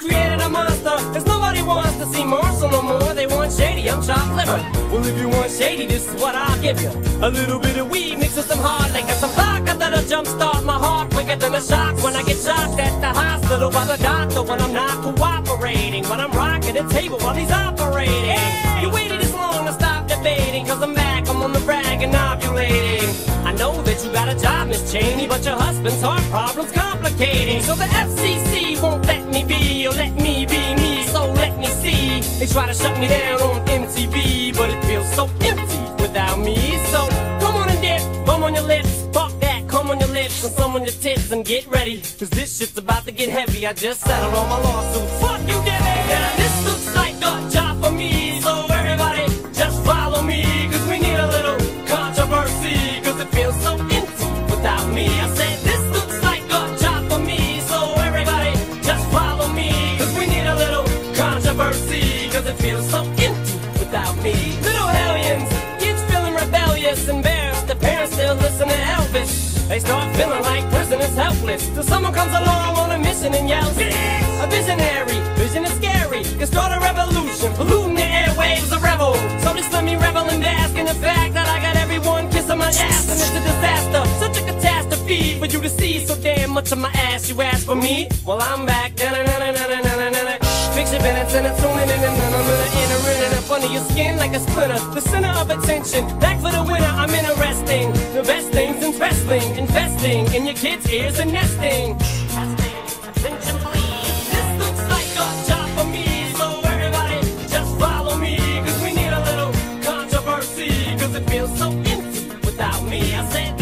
created a monster. Cause nobody wants to see Marshall no more. They want shady, I'm chopped liver. Well, if you want shady, this is what I'll give you. A little bit of weed mixed with some hard liquor, some vodka that'll jumpstart my heart quicker than a shock when I get shocked at the hospital by the doctor when I'm not cooperating. When I'm rocking the table while he's operating. You waited this long to stop debating, cause I'm back, I'm on the rag and ovulating. I know that you got a job, Miss Cheney, but your husband's heart problem's complicating. So the FCC won't me be, or let me be me, so let me see. They try to shut me down on MTV, but it feels so empty without me. So come on and dip, bum on your lips, fuck that, come on your lips, and some on your tits, and get ready. Cause this shit's about to get heavy, I just settled all my lawsuits. Fuck you, Debbie! Now this looks like They start feeling like prisoners helpless, till someone comes along on a mission and yells, a visionary, vision is scary, can start a revolution, polluting the airwaves, a rebel. So just let me revel and bask in the fact that I got everyone kissing my ass, and it's a disaster, such a catastrophe for you to see so damn much of my ass. You ask for me? Well, I'm back. Da-na-na-na-na-na-na-na. Fix your minutes and it's in and entering up under your skin like a splitter, the center of attention. Back for the winner, I'm interesting. The best things in wrestling, investing in your kids' ears and nesting. This looks like a job for me, so everybody just follow me, we need a little controversy, it feels so empty without me. I said.